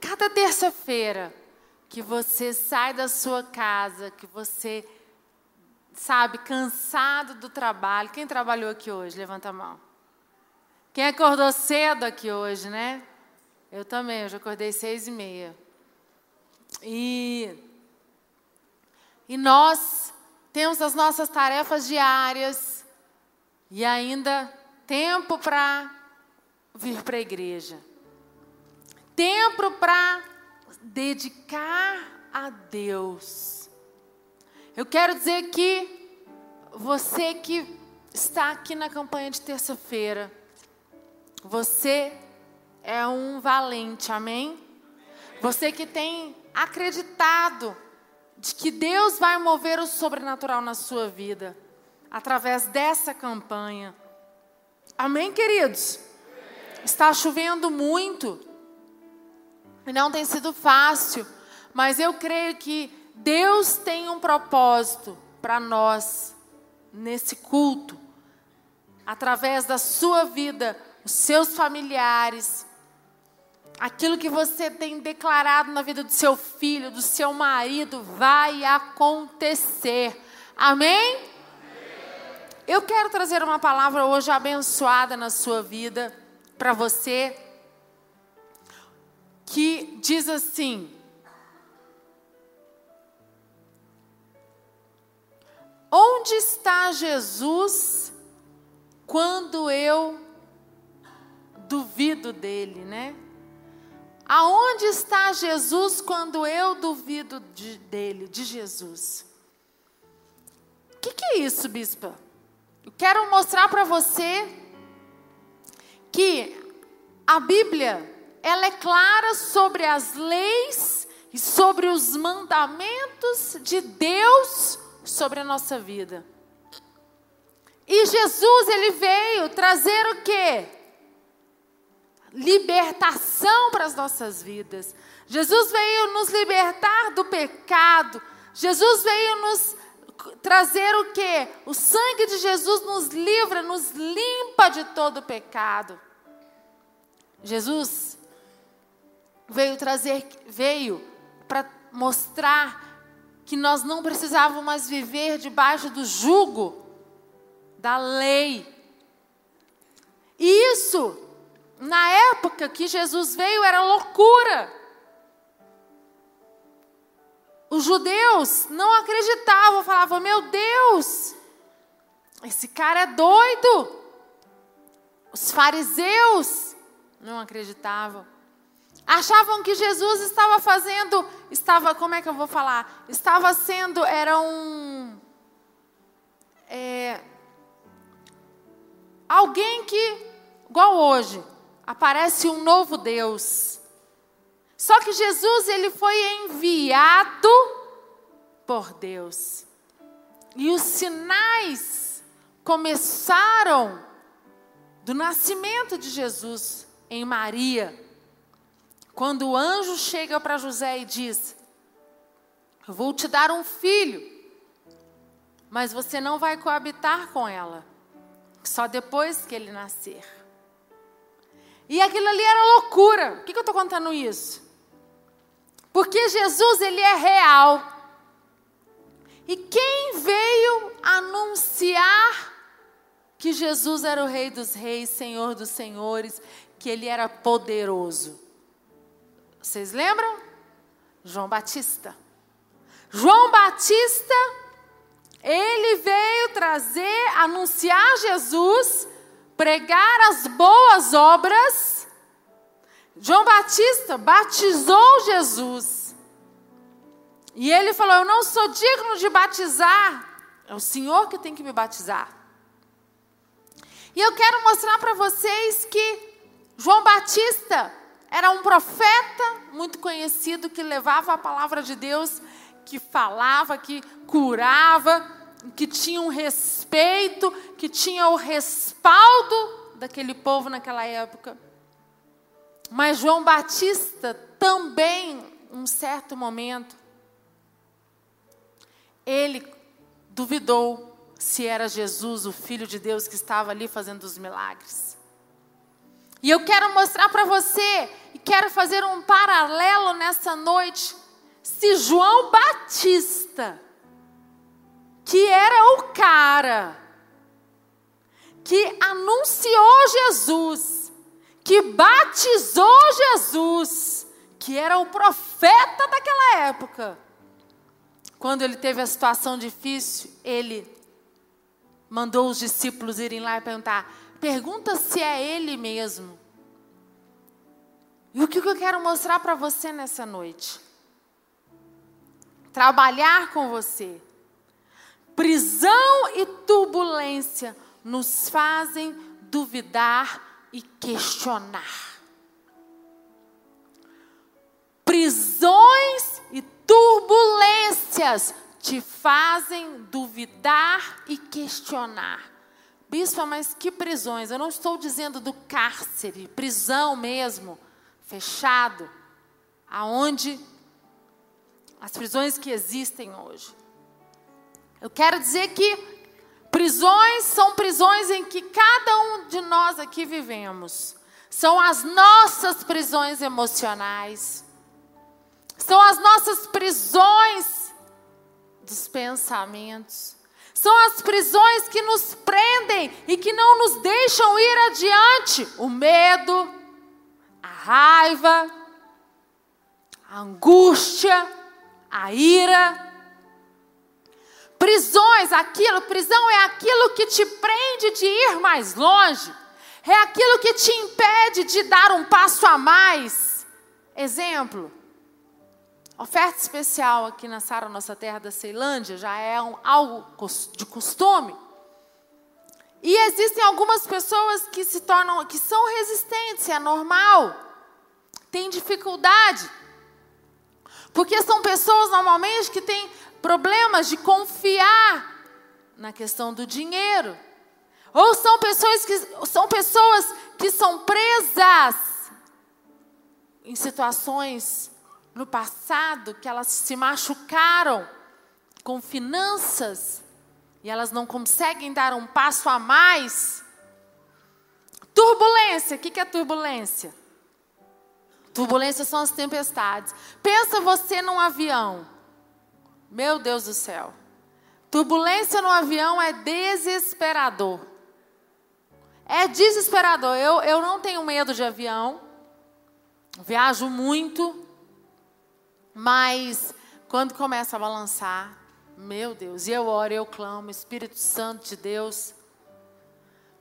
cada terça-feira que você sai da sua casa, que você, sabe, cansado do trabalho. Quem trabalhou aqui hoje? Levanta a mão. Quem acordou cedo aqui hoje, né? Eu também, eu já acordei seis e meia. E, e nós temos as nossas tarefas diárias e ainda tempo para vir para a igreja. Tempo para dedicar a Deus. Eu quero dizer que você que está aqui na campanha de terça-feira, você é um valente, amém? Você que tem acreditado de que Deus vai mover o sobrenatural na sua vida através dessa campanha. Amém, queridos? Está chovendo muito e não tem sido fácil, mas eu creio que Deus tem um propósito para nós nesse culto, através da sua vida, os seus familiares, aquilo que você tem declarado na vida do seu filho, do seu marido, vai acontecer. Amém? Eu quero trazer uma palavra hoje abençoada na sua vida, para você, que diz assim: Onde está Jesus quando eu duvido dele, né? Aonde está Jesus quando eu duvido de, dele, de Jesus? O que, que é isso, bispa? Eu quero mostrar para você que a Bíblia ela é clara sobre as leis e sobre os mandamentos de Deus sobre a nossa vida. E Jesus ele veio trazer o quê? libertação para as nossas vidas. Jesus veio nos libertar do pecado. Jesus veio nos trazer o que? O sangue de Jesus nos livra, nos limpa de todo o pecado. Jesus veio trazer, veio para mostrar que nós não precisávamos mais viver debaixo do jugo da lei. E isso na época que Jesus veio era loucura. Os judeus não acreditavam, falavam: Meu Deus, esse cara é doido. Os fariseus não acreditavam. Achavam que Jesus estava fazendo, estava, como é que eu vou falar? Estava sendo, era um. É, alguém que, igual hoje, aparece um novo Deus. Só que Jesus ele foi enviado por Deus. E os sinais começaram do nascimento de Jesus em Maria. Quando o anjo chega para José e diz: vou te dar um filho, mas você não vai coabitar com ela, só depois que ele nascer. E aquilo ali era loucura. Por que, que eu estou contando isso? Porque Jesus, ele é real. E quem veio anunciar que Jesus era o Rei dos Reis, Senhor dos Senhores, que ele era poderoso? Vocês lembram? João Batista. João Batista, ele veio trazer, anunciar Jesus pregar as boas obras, João Batista batizou Jesus. E ele falou: Eu não sou digno de batizar, é o Senhor que tem que me batizar. E eu quero mostrar para vocês que João Batista era um profeta muito conhecido que levava a palavra de Deus, que falava, que curava, que tinha um respeito, que tinha o respaldo daquele povo naquela época. Mas João Batista também, um certo momento, ele duvidou se era Jesus, o Filho de Deus, que estava ali fazendo os milagres. E eu quero mostrar para você quero fazer um paralelo nessa noite. Se João Batista, que era o cara que anunciou Jesus, que batizou Jesus, que era o profeta daquela época, quando ele teve a situação difícil, ele mandou os discípulos irem lá e perguntar: pergunta se é ele mesmo. E o que eu quero mostrar para você nessa noite? Trabalhar com você. Prisão e turbulência nos fazem duvidar e questionar. Prisões e turbulências te fazem duvidar e questionar. Bispo, mas que prisões? Eu não estou dizendo do cárcere, prisão mesmo fechado, aonde as prisões que existem hoje. Eu quero dizer que prisões são prisões em que cada um de nós aqui vivemos. São as nossas prisões emocionais. São as nossas prisões dos pensamentos. São as prisões que nos prendem e que não nos deixam ir adiante. O medo, a raiva, a angústia, a ira. Prisões, aquilo, prisão é aquilo que te prende de ir mais longe, é aquilo que te impede de dar um passo a mais. Exemplo, oferta especial aqui na Sara Nossa Terra da Ceilândia já é um, algo de costume. E existem algumas pessoas que se tornam, que são resistentes, é normal. Tem dificuldade. Porque são pessoas normalmente que têm problemas de confiar na questão do dinheiro. Ou são pessoas que são pessoas que são presas em situações no passado que elas se machucaram com finanças e elas não conseguem dar um passo a mais. Turbulência, o que é turbulência? Turbulência são as tempestades. Pensa você num avião. Meu Deus do céu. Turbulência no avião é desesperador. É desesperador. Eu, eu não tenho medo de avião. Viajo muito. Mas quando começa a balançar, meu Deus, e eu oro, eu clamo, Espírito Santo de Deus.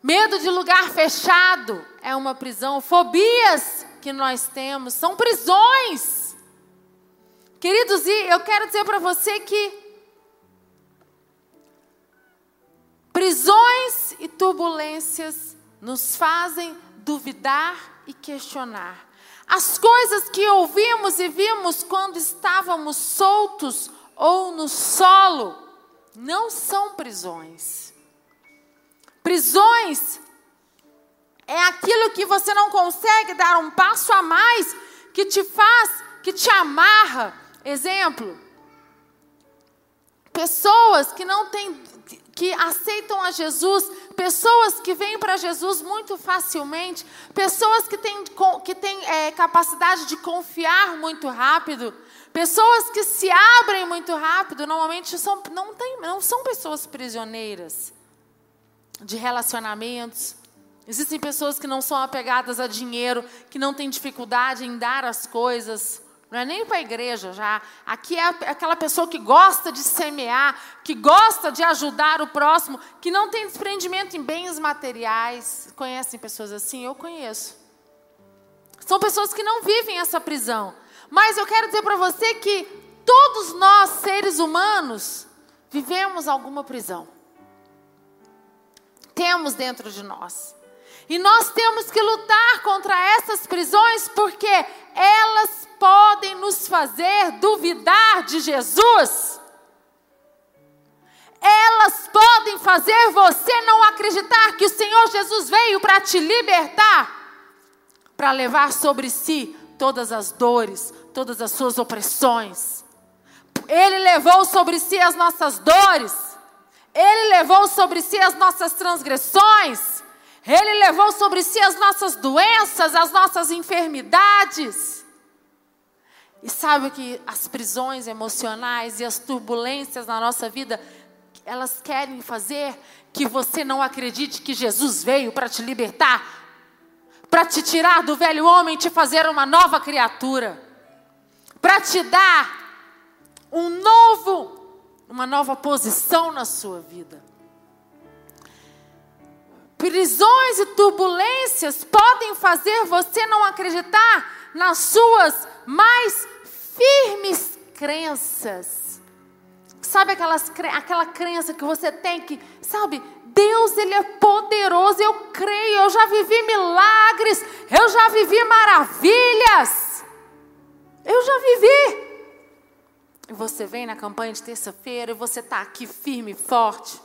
Medo de lugar fechado é uma prisão. Fobias que nós temos são prisões. Queridos, e eu quero dizer para você que prisões e turbulências nos fazem duvidar e questionar. As coisas que ouvimos e vimos quando estávamos soltos ou no solo, não são prisões. Prisões é aquilo que você não consegue dar um passo a mais, que te faz, que te amarra. Exemplo, pessoas que não têm, que aceitam a Jesus, pessoas que vêm para Jesus muito facilmente, pessoas que têm, que têm é, capacidade de confiar muito rápido, Pessoas que se abrem muito rápido, normalmente são, não, tem, não são pessoas prisioneiras de relacionamentos. Existem pessoas que não são apegadas a dinheiro, que não têm dificuldade em dar as coisas. Não é nem para a igreja já. Aqui é aquela pessoa que gosta de semear, que gosta de ajudar o próximo, que não tem desprendimento em bens materiais. Conhecem pessoas assim? Eu conheço. São pessoas que não vivem essa prisão. Mas eu quero dizer para você que todos nós, seres humanos, vivemos alguma prisão. Temos dentro de nós. E nós temos que lutar contra essas prisões porque elas podem nos fazer duvidar de Jesus. Elas podem fazer você não acreditar que o Senhor Jesus veio para te libertar, para levar sobre si todas as dores, todas as suas opressões. Ele levou sobre si as nossas dores. Ele levou sobre si as nossas transgressões. Ele levou sobre si as nossas doenças, as nossas enfermidades. E sabe que as prisões emocionais e as turbulências na nossa vida, elas querem fazer que você não acredite que Jesus veio para te libertar, para te tirar do velho homem e te fazer uma nova criatura, para te dar um novo, uma nova posição na sua vida. Prisões e turbulências podem fazer você não acreditar nas suas mais firmes crenças. Sabe aquelas, aquela crença que você tem que, sabe, Deus ele é poderoso, eu creio, eu já vivi milagres, eu já vivi maravilhas. Eu já vivi. E você vem na campanha de terça-feira e você está aqui firme e forte.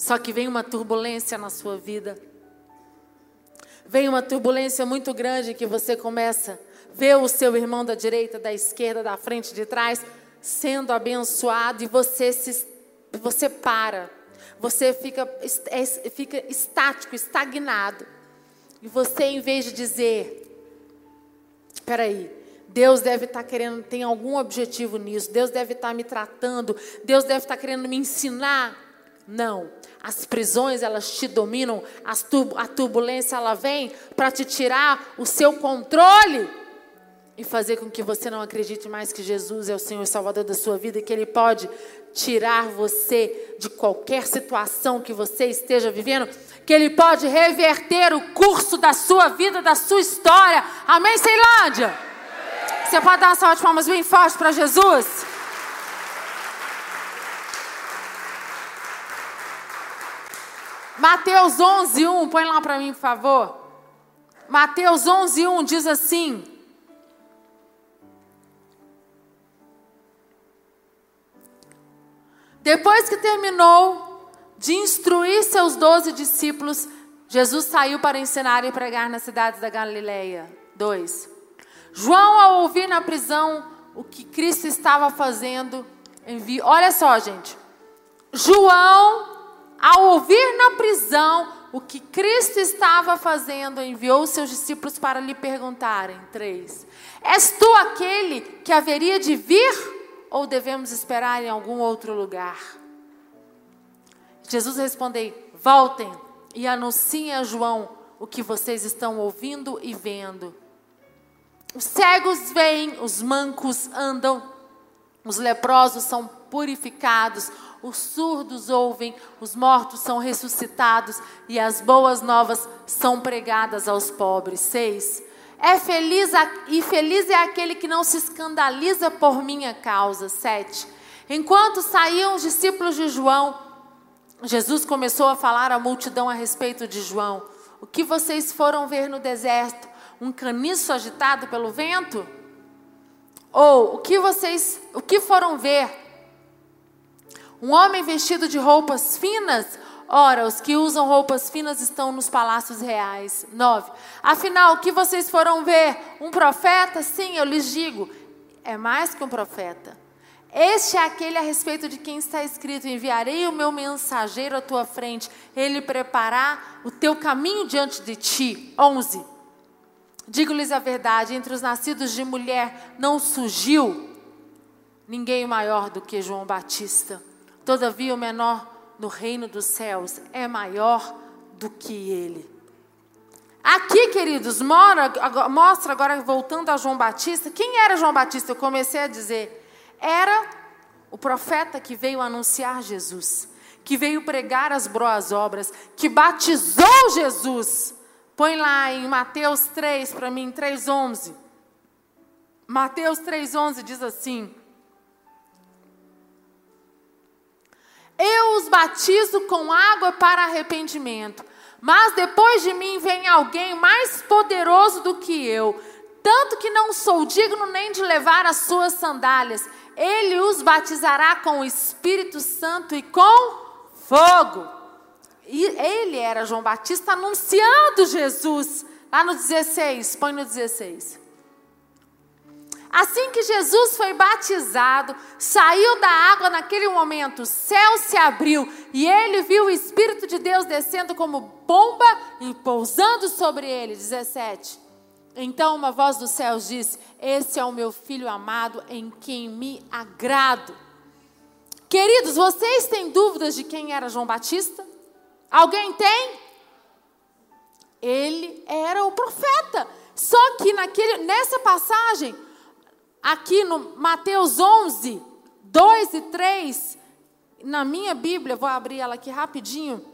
Só que vem uma turbulência na sua vida. Vem uma turbulência muito grande que você começa a ver o seu irmão da direita, da esquerda, da frente, de trás, sendo abençoado e você se você para. Você fica, é, fica estático, estagnado. E você, em vez de dizer, espera aí, Deus deve estar querendo, tem algum objetivo nisso, Deus deve estar me tratando, Deus deve estar querendo me ensinar. Não. As prisões, elas te dominam, a turbulência, ela vem para te tirar o seu controle e fazer com que você não acredite mais que Jesus é o Senhor e Salvador da sua vida e que Ele pode tirar você de qualquer situação que você esteja vivendo, que Ele pode reverter o curso da sua vida, da sua história. Amém, Ceilândia? Você pode dar uma salva de palmas bem forte para Jesus? Mateus 11, 1, põe lá para mim, por favor. Mateus 11, 1 diz assim: Depois que terminou de instruir seus doze discípulos, Jesus saiu para ensinar e pregar nas cidades da Galileia. 2. João, ao ouvir na prisão o que Cristo estava fazendo, enviou. Olha só, gente. João ao ouvir na prisão o que Cristo estava fazendo, enviou seus discípulos para lhe perguntarem: três, És tu aquele que haveria de vir ou devemos esperar em algum outro lugar? Jesus respondeu: Voltem e anunciem a João o que vocês estão ouvindo e vendo. Os cegos veem, os mancos andam, os leprosos são purificados, os surdos ouvem, os mortos são ressuscitados e as boas novas são pregadas aos pobres. Seis. É feliz e feliz é aquele que não se escandaliza por minha causa. Sete. Enquanto saíam os discípulos de João, Jesus começou a falar à multidão a respeito de João. O que vocês foram ver no deserto? Um caniço agitado pelo vento? Ou o que vocês, o que foram ver? Um homem vestido de roupas finas? Ora, os que usam roupas finas estão nos palácios reais. 9. Afinal, o que vocês foram ver? Um profeta? Sim, eu lhes digo, é mais que um profeta. Este é aquele a respeito de quem está escrito: Enviarei o meu mensageiro à tua frente, ele preparar o teu caminho diante de ti. 11. Digo-lhes a verdade: entre os nascidos de mulher não surgiu ninguém maior do que João Batista. Todavia, o menor no reino dos céus é maior do que ele. Aqui, queridos, mostra agora, voltando a João Batista, quem era João Batista? Eu comecei a dizer, era o profeta que veio anunciar Jesus, que veio pregar as boas obras, que batizou Jesus. Põe lá em Mateus 3 para mim, 3,11. Mateus 3,11 diz assim: Eu os batizo com água para arrependimento, mas depois de mim vem alguém mais poderoso do que eu, tanto que não sou digno nem de levar as suas sandálias. Ele os batizará com o Espírito Santo e com fogo. E ele era João Batista anunciando Jesus. Lá no 16, põe no 16. Assim que Jesus foi batizado, saiu da água naquele momento, o céu se abriu e ele viu o Espírito de Deus descendo como bomba e pousando sobre ele. 17. Então uma voz dos céus disse: Esse é o meu filho amado em quem me agrado. Queridos, vocês têm dúvidas de quem era João Batista? Alguém tem? Ele era o profeta. Só que naquele, nessa passagem, aqui no Mateus 11, 2 e 3, na minha Bíblia, vou abrir ela aqui rapidinho.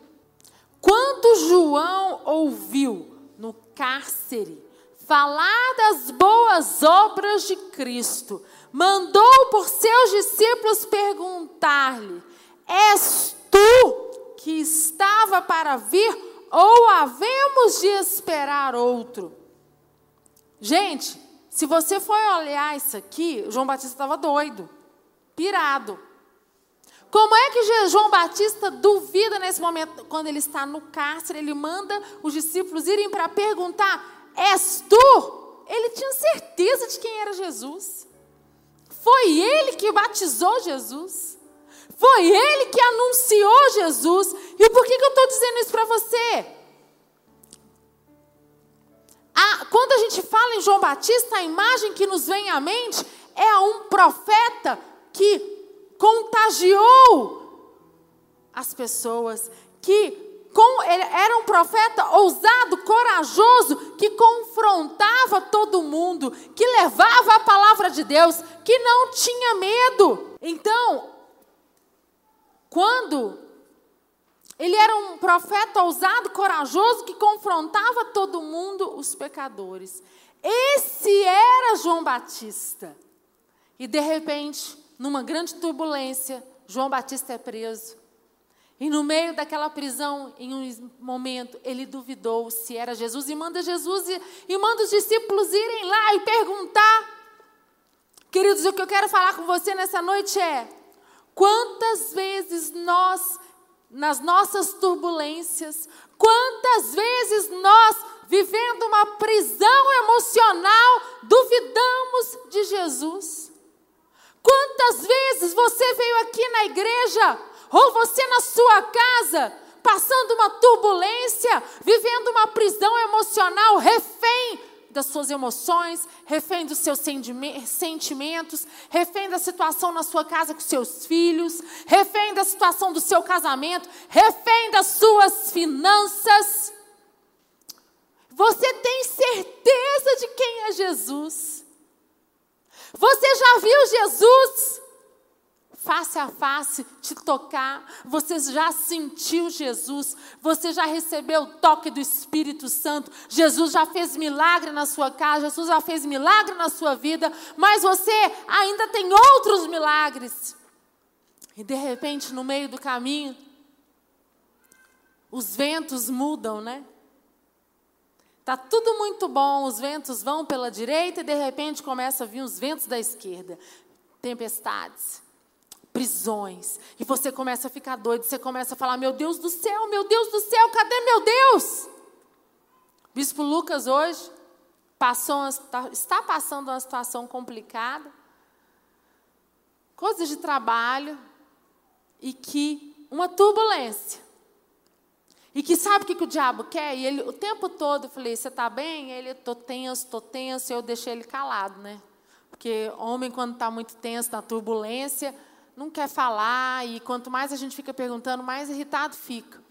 Quando João ouviu no cárcere falar das boas obras de Cristo, mandou por seus discípulos perguntar-lhe: És tu que estava para vir ou havemos de esperar outro? Gente, se você for olhar isso aqui, João Batista estava doido, pirado. Como é que João Batista duvida nesse momento, quando ele está no cárcere, ele manda os discípulos irem para perguntar: És tu? Ele tinha certeza de quem era Jesus. Foi ele que batizou Jesus. Foi ele que anunciou Jesus. E por que, que eu estou dizendo isso para você? A, quando a gente fala em João Batista, a imagem que nos vem à mente é um profeta que contagiou as pessoas, que com, era um profeta ousado, corajoso, que confrontava todo mundo, que levava a palavra de Deus, que não tinha medo. Então, quando ele era um profeta ousado, corajoso, que confrontava todo mundo, os pecadores. Esse era João Batista. E de repente, numa grande turbulência, João Batista é preso. E no meio daquela prisão, em um momento, ele duvidou se era Jesus e manda Jesus e, e manda os discípulos irem lá e perguntar. Queridos, o que eu quero falar com você nessa noite é: quantas vezes nós nas nossas turbulências, quantas vezes nós, vivendo uma prisão emocional, duvidamos de Jesus? Quantas vezes você veio aqui na igreja, ou você na sua casa, passando uma turbulência, vivendo uma prisão emocional, refém das suas emoções, refém dos seus sentimentos, refém da situação na sua casa com seus filhos, refém da situação do seu casamento, refém das suas finanças. Você tem certeza de quem é Jesus? Você já viu Jesus face a face, te tocar. Você já sentiu Jesus, você já recebeu o toque do Espírito Santo. Jesus já fez milagre na sua casa, Jesus já fez milagre na sua vida, mas você ainda tem outros milagres. E de repente, no meio do caminho, os ventos mudam, né? Tá tudo muito bom, os ventos vão pela direita e de repente começa a vir os ventos da esquerda. Tempestades prisões. E você começa a ficar doido, você começa a falar: Meu Deus do céu, meu Deus do céu, cadê meu Deus? Bispo Lucas hoje passou, tá, está passando uma situação complicada, coisas de trabalho, e que uma turbulência. E que sabe o que, que o diabo quer? E ele o tempo todo eu falei: Você está bem? Ele, estou tenso, estou tenso. E eu deixei ele calado, né? Porque homem, quando está muito tenso, na turbulência, não quer falar, e quanto mais a gente fica perguntando, mais irritado fica.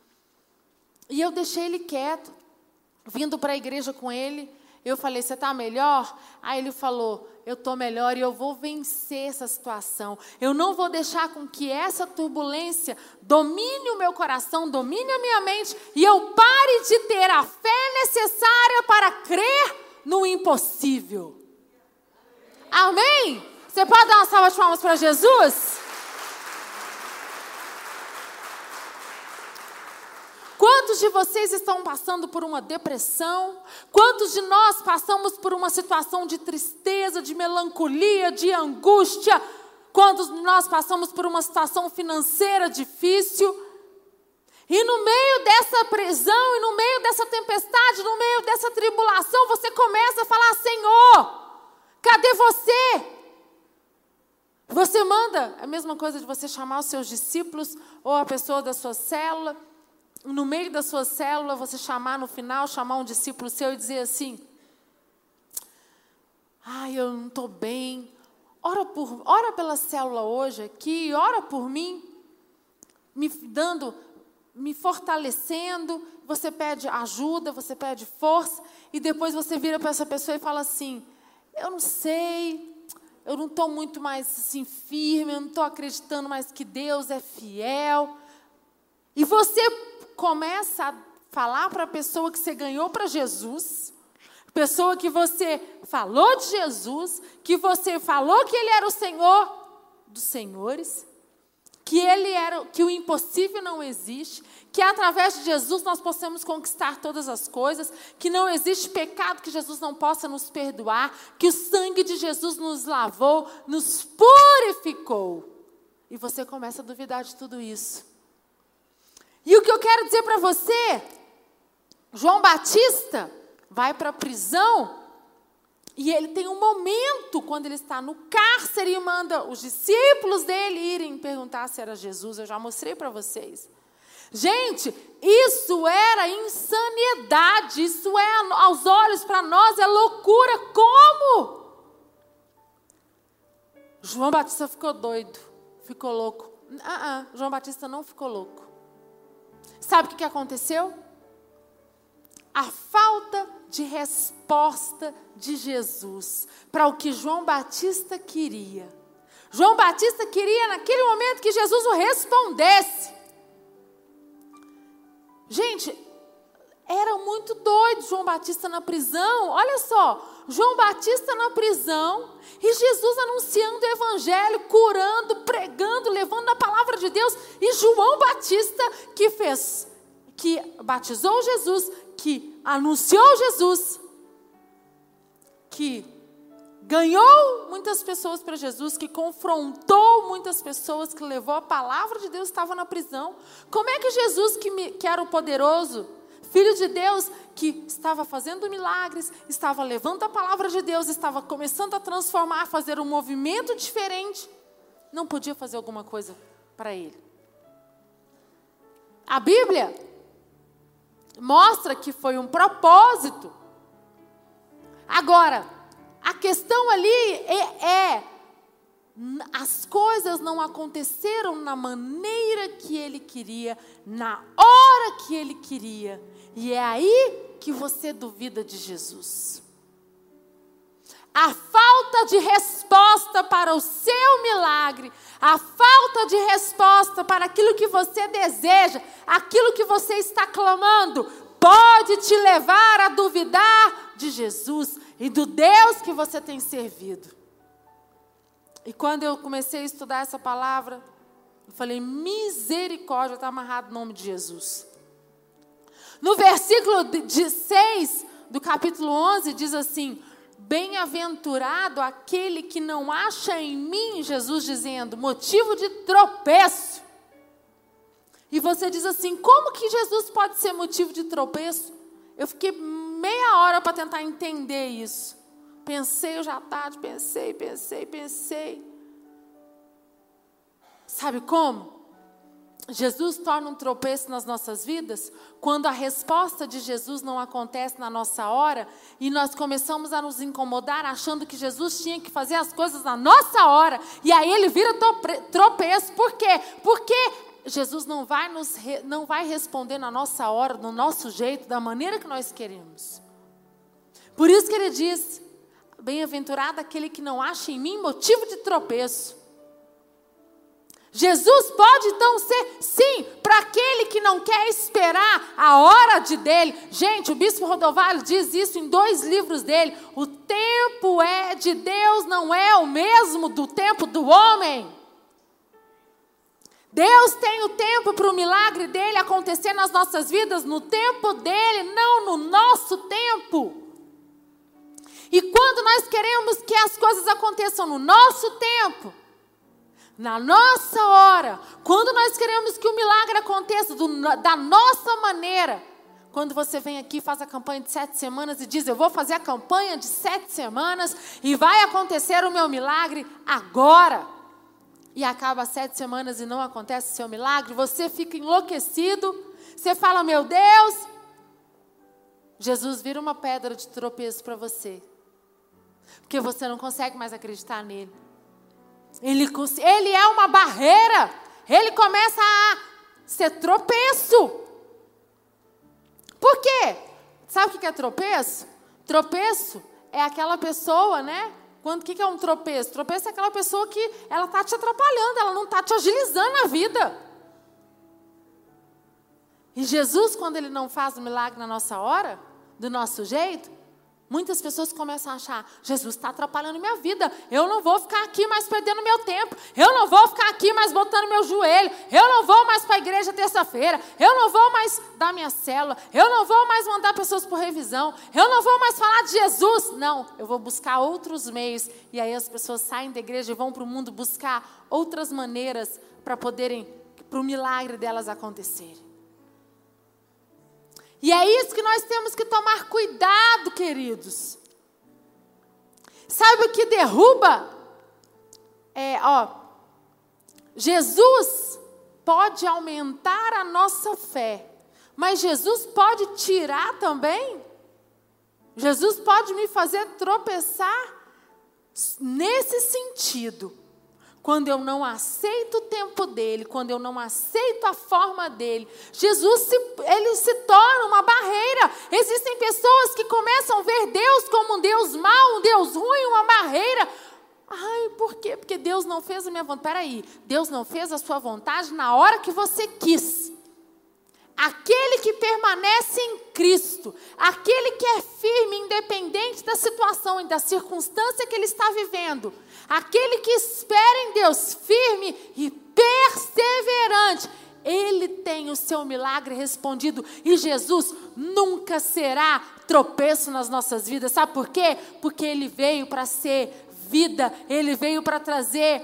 E eu deixei ele quieto, vindo para a igreja com ele. Eu falei: Você está melhor? Aí ele falou: Eu estou melhor e eu vou vencer essa situação. Eu não vou deixar com que essa turbulência domine o meu coração, domine a minha mente e eu pare de ter a fé necessária para crer no impossível. Amém? Você pode dar uma salva de palmas para Jesus? Quantos de vocês estão passando por uma depressão? Quantos de nós passamos por uma situação de tristeza, de melancolia, de angústia? Quantos de nós passamos por uma situação financeira difícil? E no meio dessa prisão, e no meio dessa tempestade, no meio dessa tribulação, você começa a falar: Senhor, cadê você? Você manda, é a mesma coisa de você chamar os seus discípulos ou a pessoa da sua célula, no meio da sua célula, você chamar no final, chamar um discípulo seu e dizer assim: Ai, eu não estou bem. Ora, por, ora pela célula hoje aqui, ora por mim, me dando, me fortalecendo. Você pede ajuda, você pede força, e depois você vira para essa pessoa e fala assim: Eu não sei, eu não estou muito mais assim firme, eu não estou acreditando mais que Deus é fiel. E você começa a falar para a pessoa que você ganhou para Jesus, pessoa que você falou de Jesus, que você falou que ele era o Senhor dos senhores, que ele era que o impossível não existe, que através de Jesus nós possamos conquistar todas as coisas, que não existe pecado que Jesus não possa nos perdoar, que o sangue de Jesus nos lavou, nos purificou. E você começa a duvidar de tudo isso. E o que eu quero dizer para você, João Batista vai para a prisão e ele tem um momento quando ele está no cárcere e manda os discípulos dele irem perguntar se era Jesus. Eu já mostrei para vocês. Gente, isso era insanidade, isso é aos olhos para nós é loucura. Como? João Batista ficou doido, ficou louco. Ah, ah, João Batista não ficou louco. Sabe o que aconteceu? A falta de resposta de Jesus para o que João Batista queria. João Batista queria, naquele momento, que Jesus o respondesse. Gente, era muito doido João Batista na prisão. Olha só, João Batista na prisão e Jesus anunciando o evangelho, curando, pregando, levando a palavra de Deus. E João Batista que fez, que batizou Jesus, que anunciou Jesus, que ganhou muitas pessoas para Jesus, que confrontou muitas pessoas, que levou a palavra de Deus, estava na prisão. Como é que Jesus, que, me, que era o poderoso, Filho de Deus, que estava fazendo milagres, estava levando a palavra de Deus, estava começando a transformar, a fazer um movimento diferente, não podia fazer alguma coisa para ele. A Bíblia mostra que foi um propósito. Agora, a questão ali é, é, as coisas não aconteceram na maneira que ele queria, na hora que ele queria. E é aí que você duvida de Jesus. A falta de resposta para o seu milagre, a falta de resposta para aquilo que você deseja, aquilo que você está clamando, pode te levar a duvidar de Jesus e do Deus que você tem servido. E quando eu comecei a estudar essa palavra, eu falei: misericórdia, está amarrado o nome de Jesus. No versículo de 6 do capítulo 11, diz assim: Bem-aventurado aquele que não acha em mim, Jesus dizendo, motivo de tropeço. E você diz assim: como que Jesus pode ser motivo de tropeço? Eu fiquei meia hora para tentar entender isso. Pensei hoje à tarde, pensei, pensei, pensei. Sabe como? Jesus torna um tropeço nas nossas vidas quando a resposta de Jesus não acontece na nossa hora e nós começamos a nos incomodar achando que Jesus tinha que fazer as coisas na nossa hora e aí ele vira tropeço. Por quê? Porque Jesus não vai, nos, não vai responder na nossa hora, no nosso jeito, da maneira que nós queremos. Por isso que ele diz: Bem-aventurado aquele que não acha em mim motivo de tropeço. Jesus pode então ser, sim, para aquele que não quer esperar a hora de dele. Gente, o bispo Rodovalho diz isso em dois livros dele. O tempo é de Deus, não é o mesmo do tempo do homem. Deus tem o tempo para o milagre dele acontecer nas nossas vidas, no tempo dele, não no nosso tempo. E quando nós queremos que as coisas aconteçam no nosso tempo, na nossa hora, quando nós queremos que o milagre aconteça do, da nossa maneira, quando você vem aqui faz a campanha de sete semanas e diz: Eu vou fazer a campanha de sete semanas e vai acontecer o meu milagre agora. e acaba sete semanas e não acontece seu milagre, você fica enlouquecido, você fala, meu Deus. Jesus vira uma pedra de tropeço para você, porque você não consegue mais acreditar nele. Ele, ele é uma barreira, ele começa a ser tropeço. Por quê? Sabe o que é tropeço? Tropeço é aquela pessoa, né? Quando o que é um tropeço? Tropeço é aquela pessoa que ela tá te atrapalhando, ela não tá te agilizando a vida. E Jesus, quando ele não faz o milagre na nossa hora, do nosso jeito, Muitas pessoas começam a achar: Jesus está atrapalhando minha vida. Eu não vou ficar aqui mais perdendo meu tempo. Eu não vou ficar aqui mais botando meu joelho. Eu não vou mais para a igreja terça-feira. Eu não vou mais dar minha célula. Eu não vou mais mandar pessoas por revisão. Eu não vou mais falar de Jesus. Não, eu vou buscar outros meios. E aí as pessoas saem da igreja e vão para o mundo buscar outras maneiras para poderem, para o milagre delas acontecer. E é isso que nós temos que tomar cuidado, queridos. Sabe o que derruba? É, ó, Jesus pode aumentar a nossa fé, mas Jesus pode tirar também. Jesus pode me fazer tropeçar nesse sentido. Quando eu não aceito o tempo dele, quando eu não aceito a forma dele, Jesus se, ele se torna uma barreira. Existem pessoas que começam a ver Deus como um Deus mau, um Deus ruim, uma barreira. Ai, por quê? Porque Deus não fez a minha vontade. Peraí, Deus não fez a sua vontade na hora que você quis. Aquele que permanece em Cristo, aquele que é firme, independente da situação e da circunstância que ele está vivendo, aquele que espera em Deus, firme e perseverante, ele tem o seu milagre respondido e Jesus nunca será tropeço nas nossas vidas. Sabe por quê? Porque ele veio para ser vida, ele veio para trazer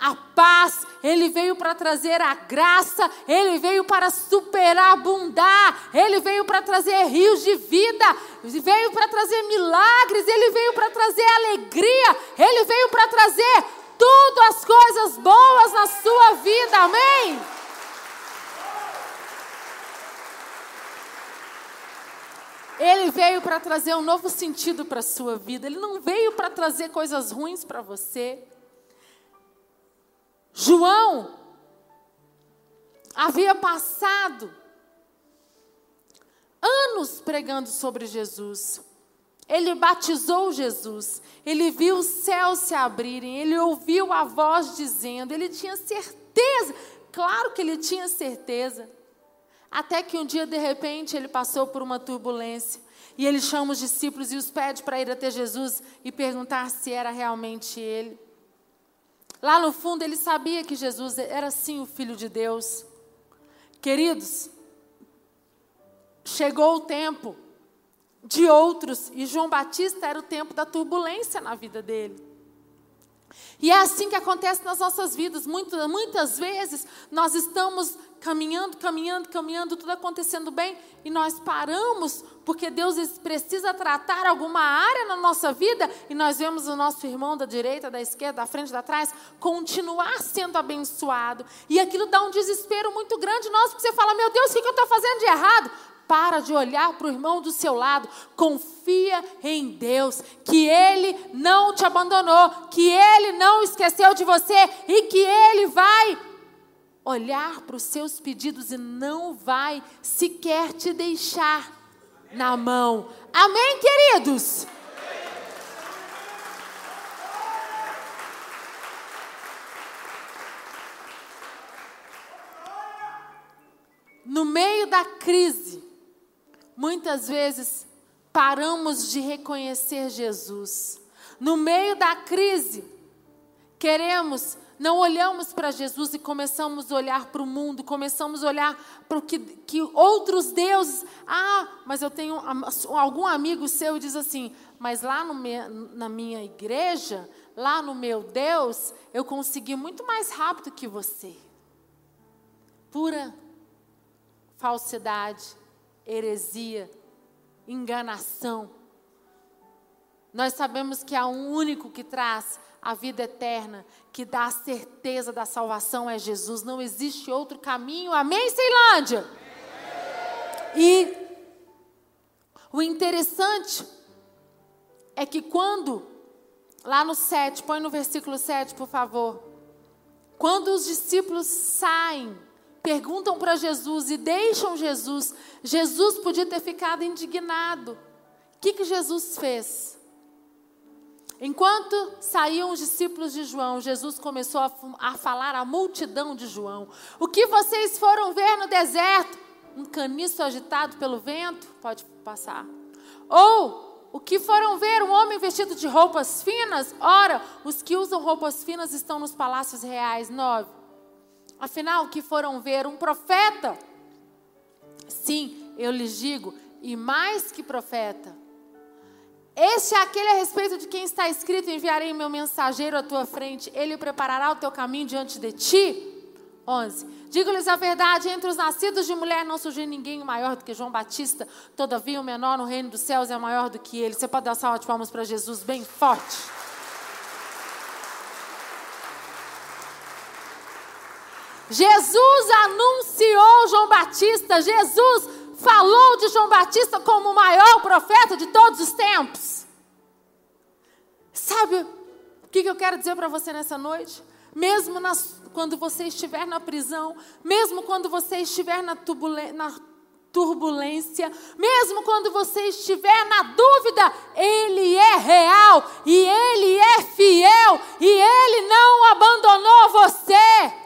a paz, ele veio para trazer a graça, ele veio para superabundar, ele veio para trazer rios de vida, veio para trazer milagres, ele veio para trazer alegria, ele veio para trazer tudo as coisas boas na sua vida, amém? Ele veio para trazer um novo sentido para a sua vida. Ele não veio para trazer coisas ruins para você. João havia passado anos pregando sobre Jesus. Ele batizou Jesus, ele viu os céus se abrirem, ele ouviu a voz dizendo, ele tinha certeza, claro que ele tinha certeza. Até que um dia, de repente, ele passou por uma turbulência e ele chama os discípulos e os pede para ir até Jesus e perguntar se era realmente ele. Lá no fundo ele sabia que Jesus era sim o Filho de Deus. Queridos, chegou o tempo de outros, e João Batista era o tempo da turbulência na vida dele. E é assim que acontece nas nossas vidas. Muitas, muitas vezes nós estamos caminhando, caminhando, caminhando, tudo acontecendo bem, e nós paramos porque Deus precisa tratar alguma área na nossa vida, e nós vemos o nosso irmão da direita, da esquerda, da frente, da trás, continuar sendo abençoado. E aquilo dá um desespero muito grande nós, porque você fala: Meu Deus, o que eu estou fazendo de errado? Para de olhar para o irmão do seu lado. Confia em Deus, que Ele não te abandonou, que Ele não esqueceu de você e que Ele vai olhar para os seus pedidos e não vai sequer te deixar na mão. Amém, queridos? No meio da crise, Muitas vezes paramos de reconhecer Jesus. No meio da crise, queremos, não olhamos para Jesus e começamos a olhar para o mundo, começamos a olhar para o que, que outros deuses. Ah, mas eu tenho algum amigo seu diz assim: mas lá me, na minha igreja, lá no meu Deus, eu consegui muito mais rápido que você. Pura falsidade heresia, enganação. Nós sabemos que há um único que traz a vida eterna, que dá a certeza da salvação é Jesus. Não existe outro caminho. Amém, Ceilândia? E o interessante é que quando, lá no 7, põe no versículo 7, por favor. Quando os discípulos saem, perguntam para Jesus e deixam Jesus, Jesus podia ter ficado indignado. O que, que Jesus fez? Enquanto saíam os discípulos de João, Jesus começou a, a, falar à multidão de João: O que vocês foram ver no deserto? Um caniço agitado pelo vento? Pode passar. Ou o que foram ver? Um homem vestido de roupas finas? Ora, os que usam roupas finas estão nos palácios reais. Nove. Afinal, que foram ver? Um profeta? Sim, eu lhes digo, e mais que profeta este é aquele a respeito de quem está escrito: enviarei meu mensageiro à tua frente, ele preparará o teu caminho diante de ti. 11. Digo-lhes a verdade: entre os nascidos de mulher não surgiu ninguém maior do que João Batista, todavia o menor no reino dos céus é maior do que ele. Você pode dar salva de palmas para Jesus bem forte. Jesus anunciou João Batista, Jesus falou de João Batista como o maior profeta de todos os tempos. Sabe o que, eu quero dizer para você nessa noite? Mesmo nas, quando você estiver na prisão, mesmo quando você estiver na, na turbulência, mesmo quando você estiver na dúvida, Ele é real e Ele é fiel e Ele não abandonou você.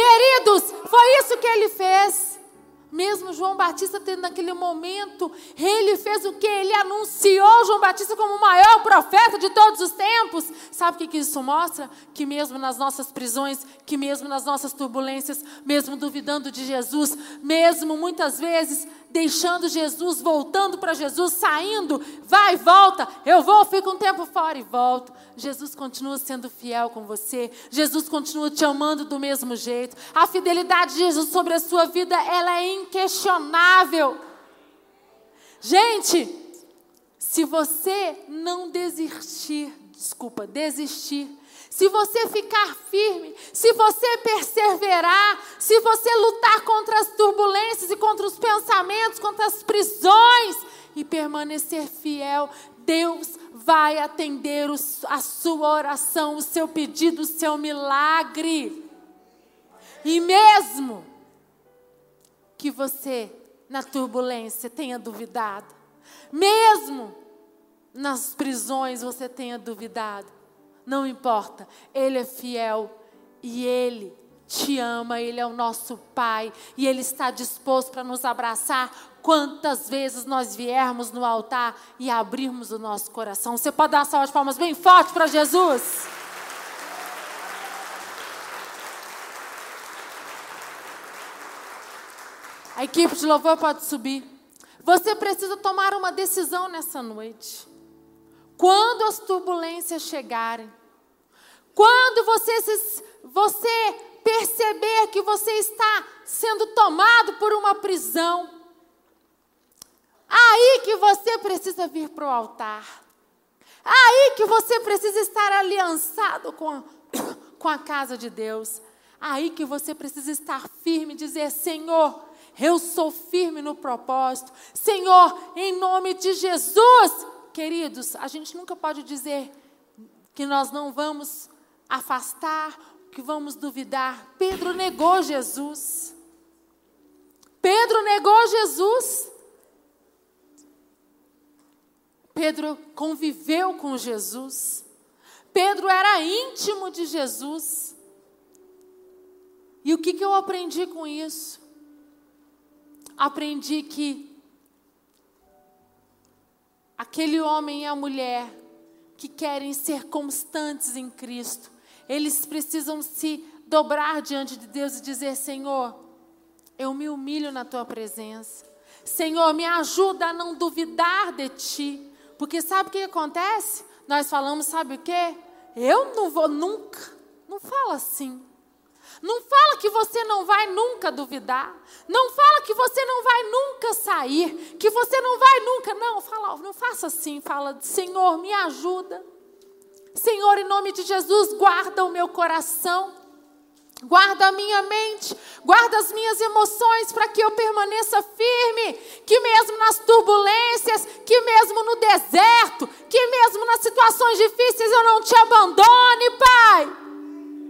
Queridos, foi isso que Ele fez. Mesmo João Batista tendo naquele momento, ele fez o que? Ele anunciou João Batista como o maior profeta de todos os tempos. Sabe o que, isso mostra? Que mesmo nas nossas prisões, que mesmo nas nossas turbulências, mesmo duvidando de Jesus, mesmo muitas vezes deixando Jesus, voltando para Jesus, saindo, vai volta, eu vou, fico um tempo fora e volto. Jesus continua sendo fiel com você, Jesus continua te amando do mesmo jeito. A fidelidade de Jesus sobre a sua vida, ela é inquestionável. Gente, se você não desistir, desculpa, desistir se você ficar firme, se você perseverar, se você lutar contra as turbulências e contra os pensamentos, contra as prisões e permanecer fiel, Deus vai atender a sua oração, o seu pedido, o seu milagre. E mesmo que você, na turbulência, tenha duvidado, mesmo nas prisões você tenha duvidado, não importa, Ele é fiel e Ele te ama, Ele é o nosso Pai e Ele está disposto para nos abraçar quantas vezes nós viermos no altar e abrirmos o nosso coração. Você pode dar uma salva de palmas bem forte para Jesus? A equipe de louvor pode subir. Você precisa tomar uma decisão nessa noite. Quando as turbulências chegarem, quando você, se, você perceber que você está sendo tomado por uma prisão, aí que você precisa vir para o altar. Aí que você precisa estar aliançado com a, com a casa de Deus. Aí que você precisa estar firme e dizer: Senhor, eu sou firme no propósito. Senhor, em nome de Jesus. Queridos, a gente nunca pode dizer que nós não vamos afastar, que vamos duvidar. Pedro negou Jesus. Pedro negou Jesus. Pedro conviveu com Jesus. Pedro era íntimo de Jesus. E o que, que eu aprendi com isso? Aprendi que aquele homem e a mulher que querem ser constantes em Cristo, eles precisam se dobrar diante de Deus e dizer: Senhor, eu me humilho na tua presença. Senhor, me ajuda a não duvidar de ti. Porque sabe o que acontece? Nós falamos, sabe o quê? Eu não vou nunca. Não fala assim. Não fala que você não vai nunca duvidar. Não fala que você não vai nunca sair, que você não vai nunca. Não, fala, não faça assim. Fala, Senhor, me ajuda. Senhor, em nome de Jesus, guarda o meu coração. Guarda a minha mente, guarda as minhas emoções para que eu permaneça firme, que mesmo nas turbulências, que mesmo no deserto, que mesmo nas situações difíceis eu não te abandone